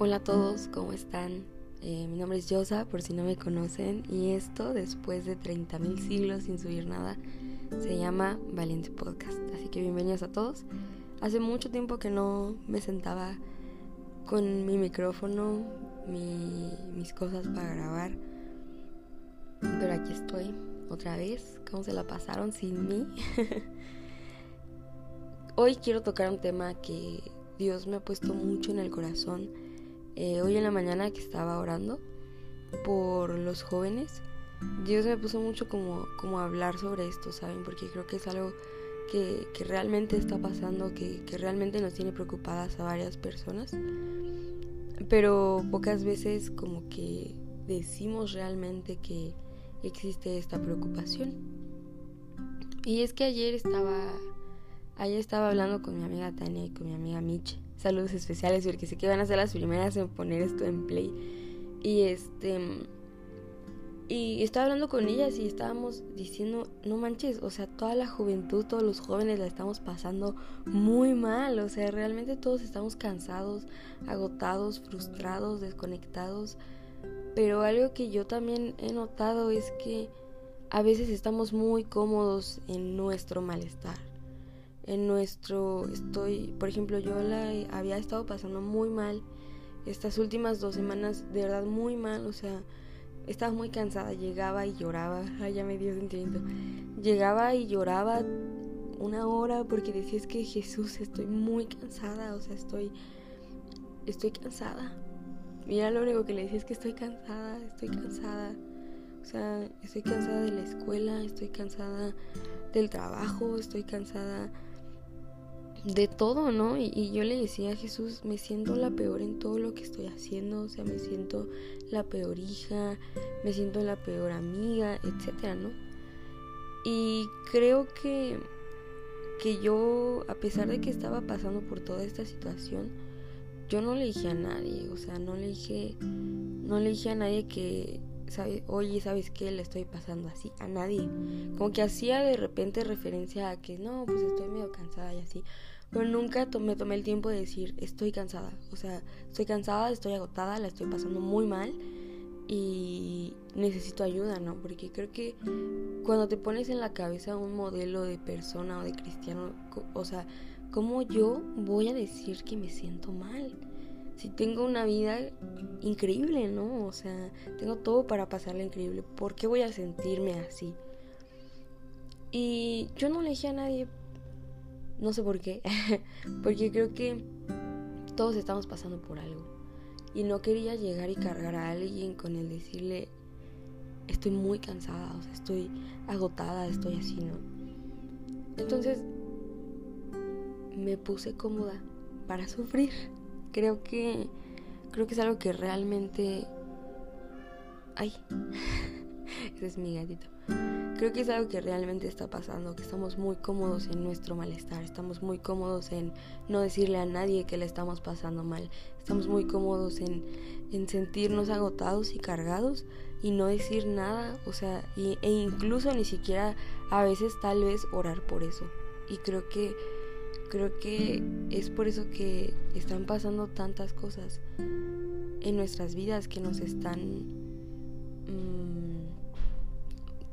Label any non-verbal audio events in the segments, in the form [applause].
Hola a todos, ¿cómo están? Eh, mi nombre es Yosa, por si no me conocen, y esto, después de 30.000 siglos sin subir nada, se llama Valiente Podcast. Así que bienvenidos a todos. Hace mucho tiempo que no me sentaba con mi micrófono, mis cosas para grabar, pero aquí estoy otra vez. ¿Cómo se la pasaron sin mí? [laughs] Hoy quiero tocar un tema que Dios me ha puesto mucho en el corazón. Eh, hoy en la mañana que estaba orando por los jóvenes, Dios me puso mucho como, como hablar sobre esto, ¿saben? Porque creo que es algo que, realmente está pasando, que, que, realmente nos tiene preocupadas a varias personas. Pero pocas veces como que decimos realmente que existe esta preocupación. Y es que ayer estaba Ayer estaba hablando con mi amiga Tania y con mi amiga Mitch. Saludos especiales porque sé que van a ser las primeras en poner esto en play. Y este. Y estaba hablando con ellas y estábamos diciendo, no manches, o sea, toda la juventud, todos los jóvenes la estamos pasando muy mal, o sea, realmente todos estamos cansados, agotados, frustrados, desconectados. Pero algo que yo también he notado es que a veces estamos muy cómodos en nuestro malestar en nuestro estoy por ejemplo yo la había estado pasando muy mal estas últimas dos semanas de verdad muy mal o sea estaba muy cansada llegaba y lloraba [laughs] ay ya me dio sentimiento llegaba y lloraba una hora porque decía es que Jesús estoy muy cansada o sea estoy estoy cansada mira lo único que le decía es que estoy cansada estoy cansada o sea estoy cansada de la escuela estoy cansada del trabajo estoy cansada de todo, ¿no? Y, yo le decía a Jesús, me siento la peor en todo lo que estoy haciendo, o sea, me siento la peor hija, me siento la peor amiga, etcétera, ¿no? Y creo que, que yo, a pesar de que estaba pasando por toda esta situación, yo no le dije a nadie, o sea, no le dije, no le dije a nadie que, oye, ¿sabes qué? Le estoy pasando así, a nadie. Como que hacía de repente referencia a que no, pues estoy medio cansada y así. Pero nunca me tomé el tiempo de decir, estoy cansada. O sea, estoy cansada, estoy agotada, la estoy pasando muy mal y necesito ayuda, ¿no? Porque creo que cuando te pones en la cabeza un modelo de persona o de cristiano, o sea, ¿cómo yo voy a decir que me siento mal? Si tengo una vida increíble, ¿no? O sea, tengo todo para pasarla increíble. ¿Por qué voy a sentirme así? Y yo no le dije a nadie no sé por qué, [laughs] porque creo que todos estamos pasando por algo. Y no quería llegar y cargar a alguien con el decirle, estoy muy cansada, o sea, estoy agotada, estoy así, ¿no? Entonces me puse cómoda para sufrir. Creo que creo que es algo que realmente ay. [laughs] Ese es mi gatito. Creo que es algo que realmente está pasando, que estamos muy cómodos en nuestro malestar, estamos muy cómodos en no decirle a nadie que le estamos pasando mal, estamos muy cómodos en, sentirnos agotados y cargados y no decir nada, o sea, e incluso ni siquiera a veces tal vez orar por eso. Y creo que creo que es por eso que están pasando tantas cosas en nuestras vidas que nos están mm,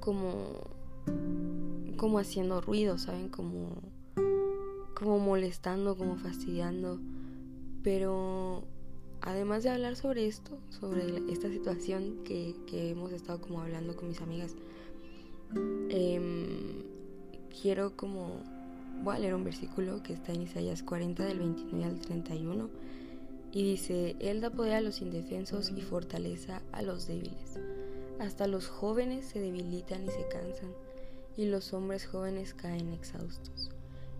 como como haciendo ruido, ¿saben? Como como molestando, como fastidiando. Pero además de hablar sobre esto, sobre esta situación que, hemos estado como hablando con mis amigas, em, quiero como... Voy a leer un versículo que está en Isaías 40 del 29 al 31 y dice, Él da poder a los indefensos y fortaleza a los débiles. Hasta los jóvenes se debilitan y se cansan, y los hombres jóvenes caen exhaustos.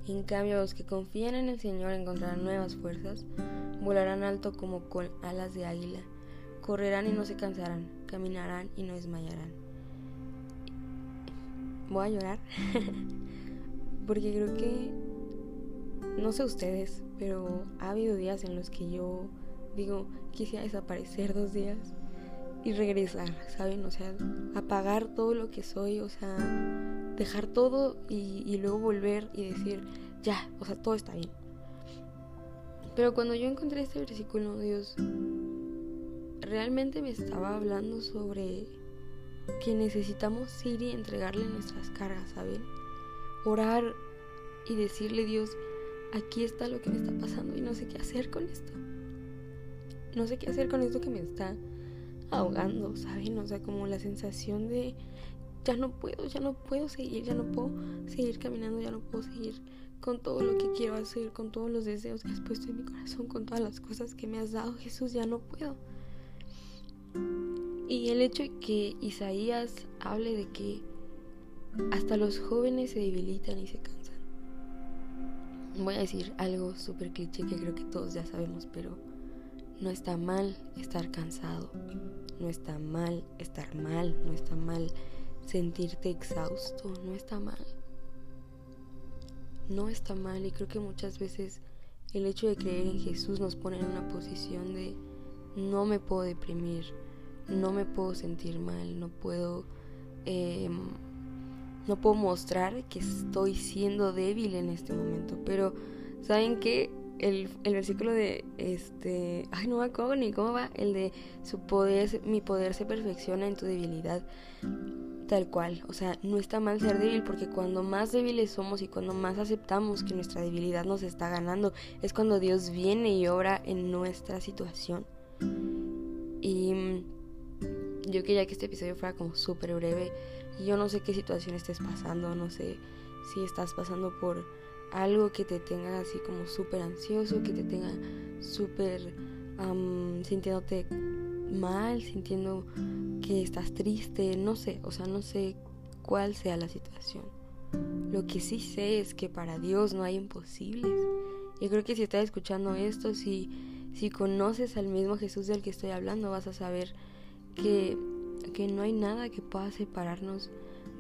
En cambio, los que confían en el Señor encontrarán nuevas fuerzas, volarán alto como con alas de águila, correrán y no se cansarán, caminarán y no desmayarán. Voy a llorar, [laughs] porque creo que, no sé ustedes, pero ha habido días en los que yo digo, quisiera desaparecer dos días y regresar, ¿saben? O sea, apagar todo lo que soy, o sea, dejar todo y, luego volver y decir, ya, o sea, todo está bien. Pero cuando yo encontré este versículo, Dios realmente me estaba hablando sobre que necesitamos ir y entregarle nuestras cargas, ¿saben? Orar y decirle, Dios, aquí está lo que me está pasando y no sé qué hacer con esto. No sé qué hacer con esto que me está ahogando, ¿saben? O sea, como la sensación de ya no puedo, ya no puedo seguir, ya no puedo seguir caminando, ya no puedo seguir con todo lo que quiero hacer, con todos los deseos que has puesto en mi corazón, con todas las cosas que me has dado, Jesús, ya no puedo. Y el hecho de que Isaías hable de que hasta los jóvenes se debilitan y se cansan. Voy a decir algo súper cliché que creo que todos ya sabemos, pero no está mal estar cansado, no está mal estar mal, no está mal sentirte exhausto, no está mal. No está mal y creo que muchas veces el hecho de creer en Jesús nos pone en una posición de no me puedo deprimir, no me puedo sentir mal, no puedo, em, no puedo mostrar que estoy siendo débil en este momento. Pero, ¿saben qué? El, el, versículo de este, ay no me acuerdo ni cómo va, el de su poder, mi poder se perfecciona en tu debilidad, tal cual, o sea, no está mal ser débil porque cuando más débiles somos y cuando más aceptamos que nuestra debilidad nos está ganando, es cuando Dios viene y obra en nuestra situación. Y yo quería que este episodio fuera como súper breve. Yo no sé qué situación estés pasando, no sé si estás pasando por algo que te tenga así como súper ansioso, que te tenga súper sintiéndote mal, sintiendo que estás triste, no sé, o sea, no sé cuál sea la situación. Lo que sí sé es que para Dios no hay imposibles. Yo creo que si estás escuchando esto, si, si conoces al mismo Jesús del que estoy hablando, vas a saber que, que no hay nada que pueda separarnos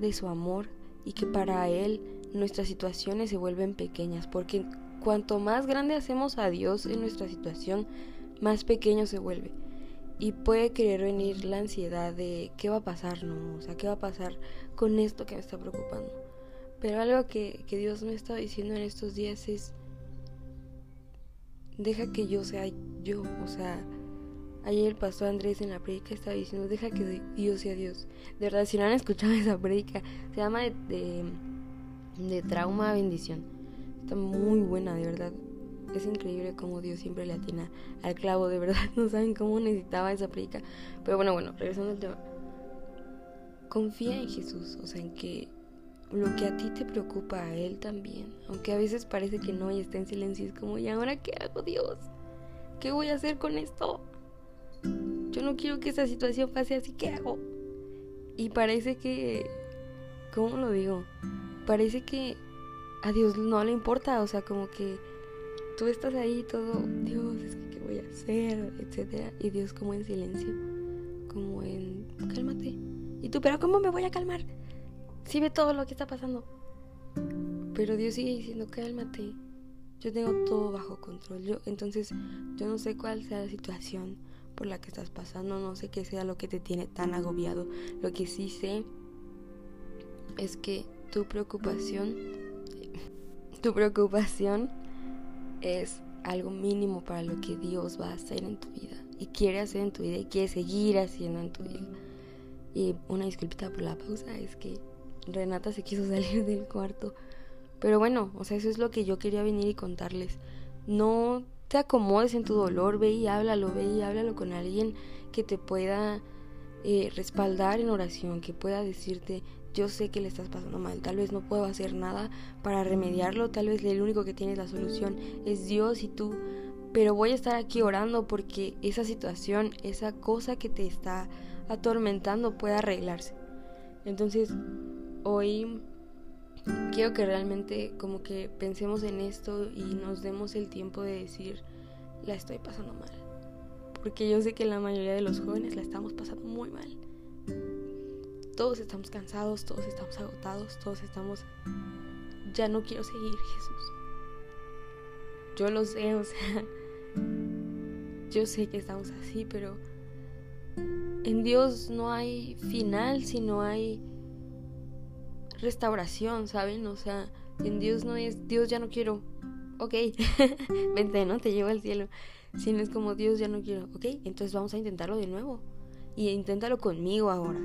de su amor y que para Él nuestras situaciones se vuelven pequeñas, porque cuanto más grande hacemos a Dios en nuestra situación, más pequeño se vuelve. Y puede querer venir la ansiedad de qué va a pasar, ¿no? O sea, qué va a pasar con esto que me está preocupando. Pero algo que, que Dios me está diciendo en estos días es, deja que yo sea yo, o sea, Ayer el pastor Andrés en la predica estaba diciendo, deja que Dios sea Dios. De verdad, si no han escuchado [laughs] esa predica, se llama de, de, trauma a bendición. Está muy buena, de verdad. Es increíble cómo Dios siempre le atina al clavo, de verdad. [laughs] No saben cómo necesitaba esa predica. Pero bueno, bueno, regresando al tema. Confía en Jesús, o sea, en que lo que a ti te preocupa a Él también. Aunque a veces parece que no y está en silencio. Es como, ¿y ahora qué hago, Dios? ¿Qué voy a hacer con esto? Yo no quiero que esta situación pase así, ¿qué hago? Y parece que, ¿cómo lo digo? Parece que a Dios no le importa, o sea, como que tú estás ahí todo, Dios, es que qué voy a hacer, etcétera, y Dios como en silencio, como en, cálmate. Y tú, pero ¿cómo me voy a calmar? Si ve todo lo que está pasando. Pero Dios sigue diciendo, cálmate. Yo tengo todo bajo control. Yo, entonces, yo no sé cuál sea la situación por la que estás pasando, no sé qué sea lo que te tiene tan agobiado. Lo que sí sé es que tu preocupación, tu preocupación es algo mínimo para lo que Dios va a hacer en tu vida y quiere hacer en tu vida y quiere seguir haciendo en tu vida. Y una disculpita por la pausa, es que Renata se quiso [laughs] salir del cuarto. Pero bueno, o sea, eso es lo que yo quería venir y contarles. No te acomodes en tu dolor, ve y háblalo, ve y háblalo con alguien que te pueda eh, respaldar en oración, que pueda decirte, yo sé que le estás pasando mal, tal vez no puedo hacer nada para remediarlo, tal vez el único que tiene la solución es Dios y tú, pero voy a estar aquí orando porque esa situación, esa cosa que te está atormentando pueda arreglarse. Entonces, hoy quiero que realmente como que pensemos en esto y nos demos el tiempo de decir, la estoy pasando mal. Porque yo sé que la mayoría de los jóvenes la estamos pasando muy mal. Todos estamos cansados, todos estamos agotados, todos estamos... Ya no quiero seguir, Jesús. Yo lo sé, o sea... [laughs] Yo sé que estamos así, pero... En Dios no hay final, sino hay restauración, ¿saben? O sea, en Dios no es, Dios ya no quiero, ok, [laughs] vente, ¿no? Te llevo al cielo. Si no es como Dios, ya no quiero, ok, entonces vamos a intentarlo de nuevo. Y inténtalo conmigo ahora.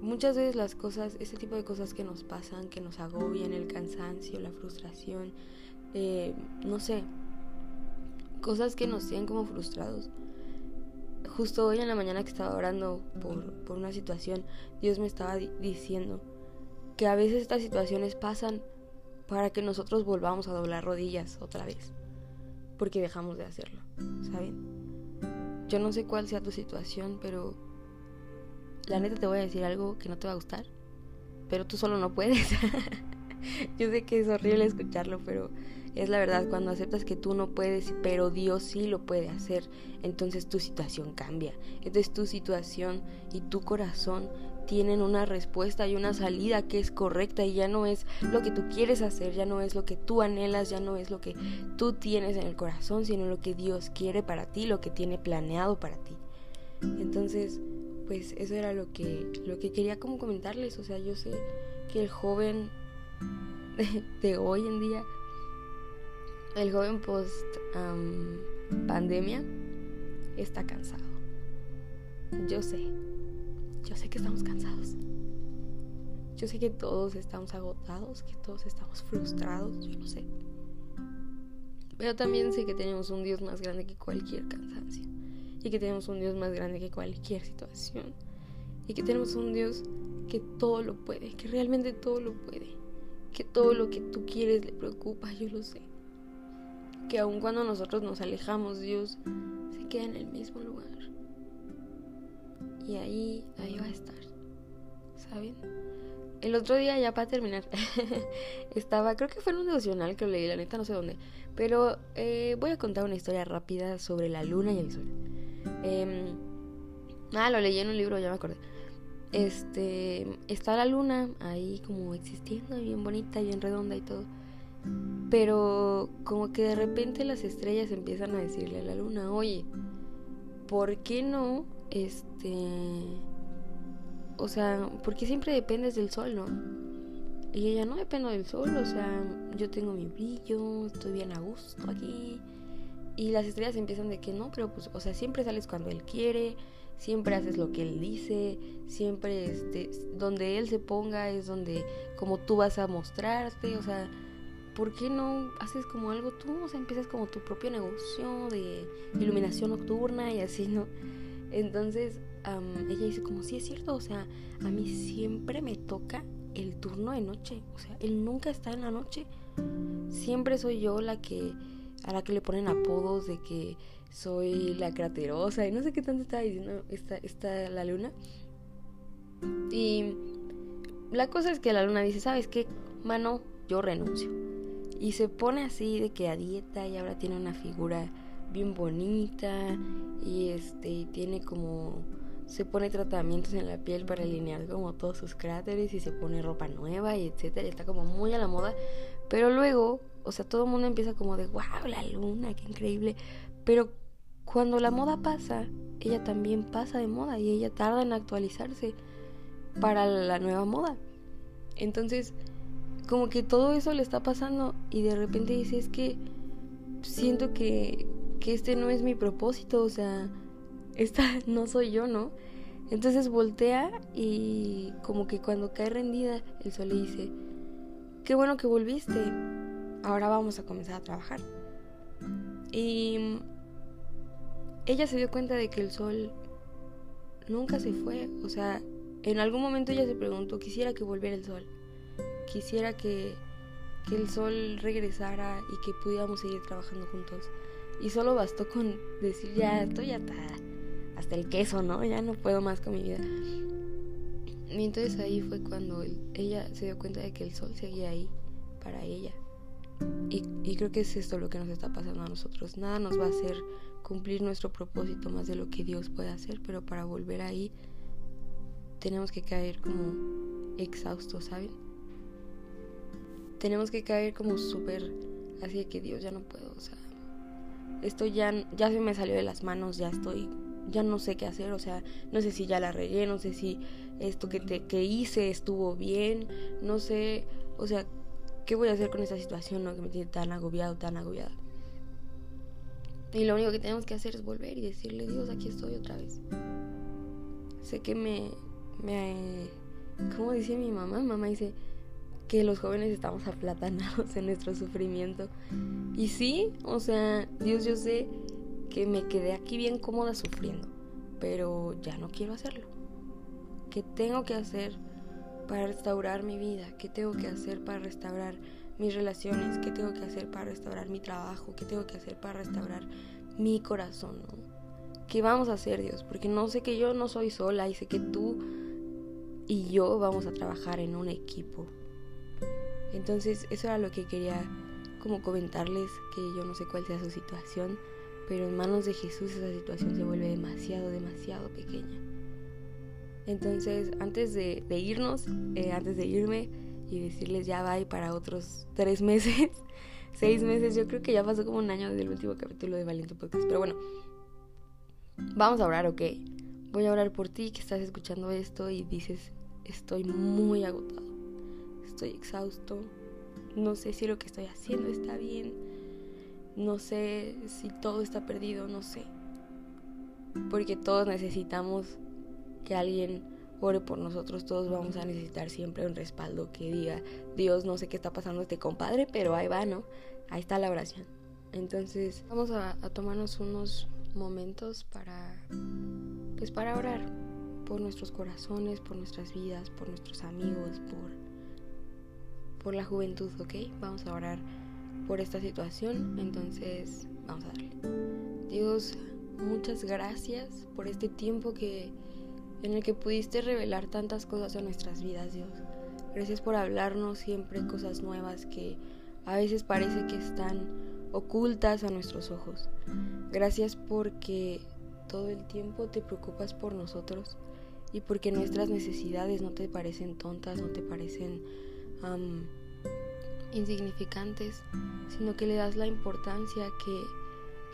Muchas veces las cosas, ese tipo de cosas que nos pasan, que nos agobian, el cansancio, la frustración, eh, no sé, cosas que nos tienen como frustrados. Justo hoy en la mañana que estaba orando por, por una situación, Dios me estaba diciendo que a veces estas situaciones pasan para que nosotros volvamos a doblar rodillas otra vez, porque dejamos de hacerlo, ¿saben? Yo no sé cuál sea tu situación, pero la neta te voy a decir algo que no te va a gustar, pero tú solo no puedes. [laughs] Yo sé que es horrible escucharlo, pero es la verdad, cuando aceptas que tú no puedes, pero Dios sí lo puede hacer, entonces tu situación cambia. Entonces tu situación y tu corazón tienen una respuesta y una salida que es correcta y ya no es lo que tú quieres hacer, ya no es lo que tú anhelas, ya no es lo que tú tienes en el corazón, sino lo que Dios quiere para ti, lo que tiene planeado para ti. Entonces, pues eso era lo que lo que quería como comentarles, o sea, yo sé que el joven [laughs] de, hoy en día el joven post pandemia está cansado. Yo sé, yo sé que estamos cansados. Yo sé que todos estamos agotados, que todos estamos frustrados, yo lo sé. Pero también sé que tenemos un Dios más grande que cualquier cansancio. Y que tenemos un Dios más grande que cualquier situación. Y que tenemos un Dios que todo lo puede, que realmente todo lo puede. Que todo lo que tú quieres le preocupa, yo lo sé. Que aun cuando nosotros nos alejamos, Dios se queda en el mismo lugar y ahí, ahí va a estar, ¿saben? El otro día, ya para terminar, [laughs] estaba, creo que fue en un devocional que leí, la neta no sé dónde, pero eh, voy a contar una historia rápida sobre la luna y el sol. Eh, ah, lo leí en un libro, ya me acordé. Este, está la luna ahí como existiendo, bien bonita, bien redonda y todo. Pero como que de repente las estrellas empiezan a decirle a la luna, oye, ¿por qué no este, o sea, porque siempre dependes del sol, ¿no? Y ella no dependo del sol, o sea, yo tengo mi brillo, estoy bien a gusto aquí. Y las estrellas empiezan de que no, pero pues, o sea, siempre sales cuando él quiere, siempre haces lo que él dice, siempre, este, donde él se ponga es donde, como tú vas a mostrarte, o sea, ¿por qué no haces como algo tú? O sea, empiezas como tu propio negocio de iluminación nocturna y así, ¿no? Entonces ella dice como, sí es cierto, o sea, a mí siempre me toca el turno de noche, o sea, él nunca está en la noche. Siempre soy yo la que, a la que le ponen apodos de que soy la craterosa y no sé qué tanto estaba diciendo esta, esta la luna. Y la cosa es que la luna dice, ¿sabes qué? Mano, yo renuncio. Y se pone así de que a dieta y ahora tiene una figura bien bonita y este tiene como se pone tratamientos en la piel para alinear como todos sus cráteres y se pone ropa nueva y etcétera, y está como muy a la moda, pero luego, o sea, todo el mundo empieza como de, "Wow, la luna, qué increíble." Pero cuando la moda pasa, ella también pasa de moda y ella tarda en actualizarse para la nueva moda. Entonces, como que todo eso le está pasando y de repente dice, "Es que siento que que este no es mi propósito, o sea, [laughs] esta no soy yo, ¿no? Entonces voltea y como que cuando cae rendida, el sol le dice, qué bueno que volviste, ahora vamos a comenzar a trabajar. Y ella se dio cuenta de que el sol nunca se fue, o sea, en algún momento ella se preguntó, quisiera que volviera el sol, quisiera que, que el sol regresara y que pudiéramos seguir trabajando juntos. Y solo bastó con decir, ya estoy atada hasta el queso, ¿no? Ya no puedo más con mi vida. Y entonces ahí fue cuando ella se dio cuenta de que el sol seguía ahí para ella. Y, y, creo que es esto lo que nos está pasando a nosotros. Nada nos va a hacer cumplir nuestro propósito más de lo que Dios puede hacer, pero para volver ahí tenemos que caer como exhaustos, ¿saben? Tenemos que caer como súper así de que Dios ya no puedo, o sea, esto ya, ya se me salió de las manos, ya estoy, ya no sé qué hacer, o sea, no sé si ya la regué, no sé si esto que, te, que hice estuvo bien, no sé, o sea, ¿qué voy a hacer con esta situación ¿no? que me tiene tan agobiado, tan agobiada? Y lo único que tenemos que hacer es volver y decirle, Dios, aquí estoy otra vez. Sé que me, me, ¿cómo dice mi mamá? Mamá dice que los jóvenes estamos aplatanados en nuestro sufrimiento. Y sí, o sea, Dios, yo sé que me quedé aquí bien cómoda sufriendo, pero ya no quiero hacerlo. ¿Qué tengo que hacer para restaurar mi vida? ¿Qué tengo que hacer para restaurar mis relaciones? ¿Qué tengo que hacer para restaurar mi trabajo? ¿Qué tengo que hacer para restaurar mi corazón? ¿Qué vamos a hacer, Dios? Porque no sé que yo no soy sola y sé que tú y yo vamos a trabajar en un equipo. Entonces, eso era lo que quería como comentarles, que yo no sé cuál sea su situación, pero en manos de Jesús esa situación se vuelve demasiado, demasiado pequeña. Entonces, antes de, irnos, eh, antes de irme y decirles ya bye para otros tres [laughs] meses, seis meses, yo creo que ya pasó como un año desde el último capítulo de Valiente Podcast, pero bueno, vamos a orar, ¿ok? Voy a orar por ti que estás escuchando esto y dices, estoy muy agotado, estoy exhausto, no sé si lo que estoy haciendo está bien, no sé si todo está perdido, no sé. Porque todos necesitamos que alguien ore por nosotros, todos vamos a necesitar siempre un respaldo que diga, Dios, no sé qué está pasando este compadre, pero ahí va, ¿no? Ahí está la oración. Entonces, vamos a, tomarnos unos momentos para, pues para orar por nuestros corazones, por nuestras vidas, por nuestros amigos, por, por la juventud, ¿ok? Vamos a orar por esta situación, entonces vamos a darle. Dios, muchas gracias por este tiempo que en el que pudiste revelar tantas cosas en nuestras vidas, Dios. Gracias por hablarnos siempre cosas nuevas que a veces parece que están ocultas a nuestros ojos. Gracias porque todo el tiempo te preocupas por nosotros y porque nuestras necesidades no te parecen tontas, no te parecen insignificantes, sino que le das la importancia que,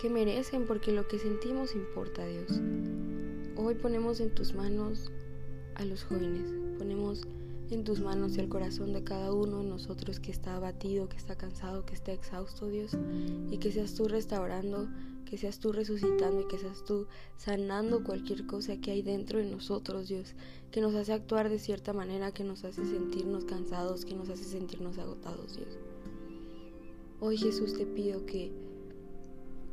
que merecen porque lo que sentimos importa, Dios. Hoy ponemos en tus manos a los jóvenes, ponemos en tus manos el corazón de cada uno de nosotros que está abatido, que está cansado, que está exhausto, Dios, y que seas tú restaurando, que seas tú resucitando y que seas tú sanando cualquier cosa que hay dentro de nosotros, Dios, que nos hace actuar de cierta manera, que nos hace sentirnos cansados, que nos hace sentirnos agotados, Dios. Hoy Jesús te pido que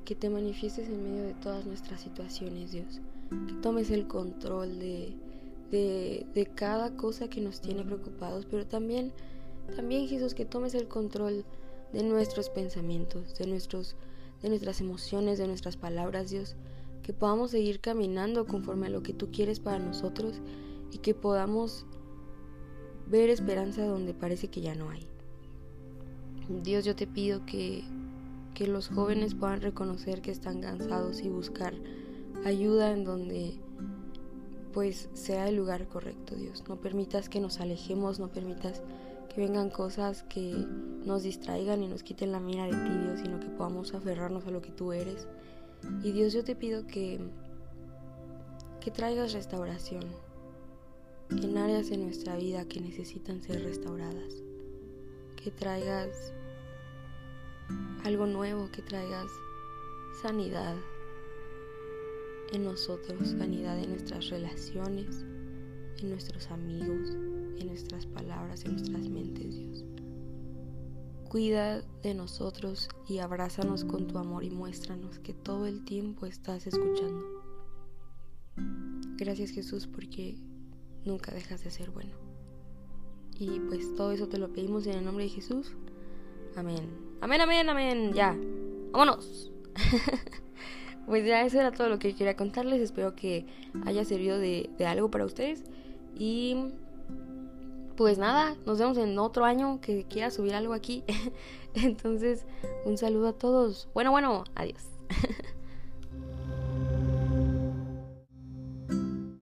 que te manifiestes en medio de todas nuestras situaciones, Dios que tomes el control de, de, cada cosa que nos tiene preocupados, pero también, también Jesús, que tomes el control de nuestros pensamientos, de, nuestros, de nuestras emociones, de nuestras palabras, Dios, que podamos seguir caminando conforme a lo que tú quieres para nosotros y que podamos ver esperanza donde parece que ya no hay. Dios, yo te pido que, que los jóvenes puedan reconocer que están cansados y buscar ayuda en donde pues sea el lugar correcto, Dios. No permitas que nos alejemos, no permitas que vengan cosas que nos distraigan y nos quiten la mira de ti, Dios, sino que podamos aferrarnos a lo que tú eres. Y Dios, yo te pido que que traigas restauración en áreas de nuestra vida que necesitan ser restauradas. Que traigas algo nuevo, que traigas sanidad, en nosotros, sanidad en nuestras relaciones, en nuestros amigos, en nuestras palabras, en nuestras mentes, Dios. Cuida de nosotros y abrázanos con tu amor y muéstranos que todo el tiempo estás escuchando. Gracias Jesús porque nunca dejas de ser bueno. Y pues todo eso te lo pedimos en el nombre de Jesús. Amén. Amén, amén, amén. Ya. Vámonos. [laughs] pues ya eso era todo lo que quería contarles. Espero que haya servido de, algo para ustedes. Y pues nada, nos vemos en otro año que quiera subir algo aquí. [laughs] Entonces, un saludo a todos. Bueno, bueno, adiós.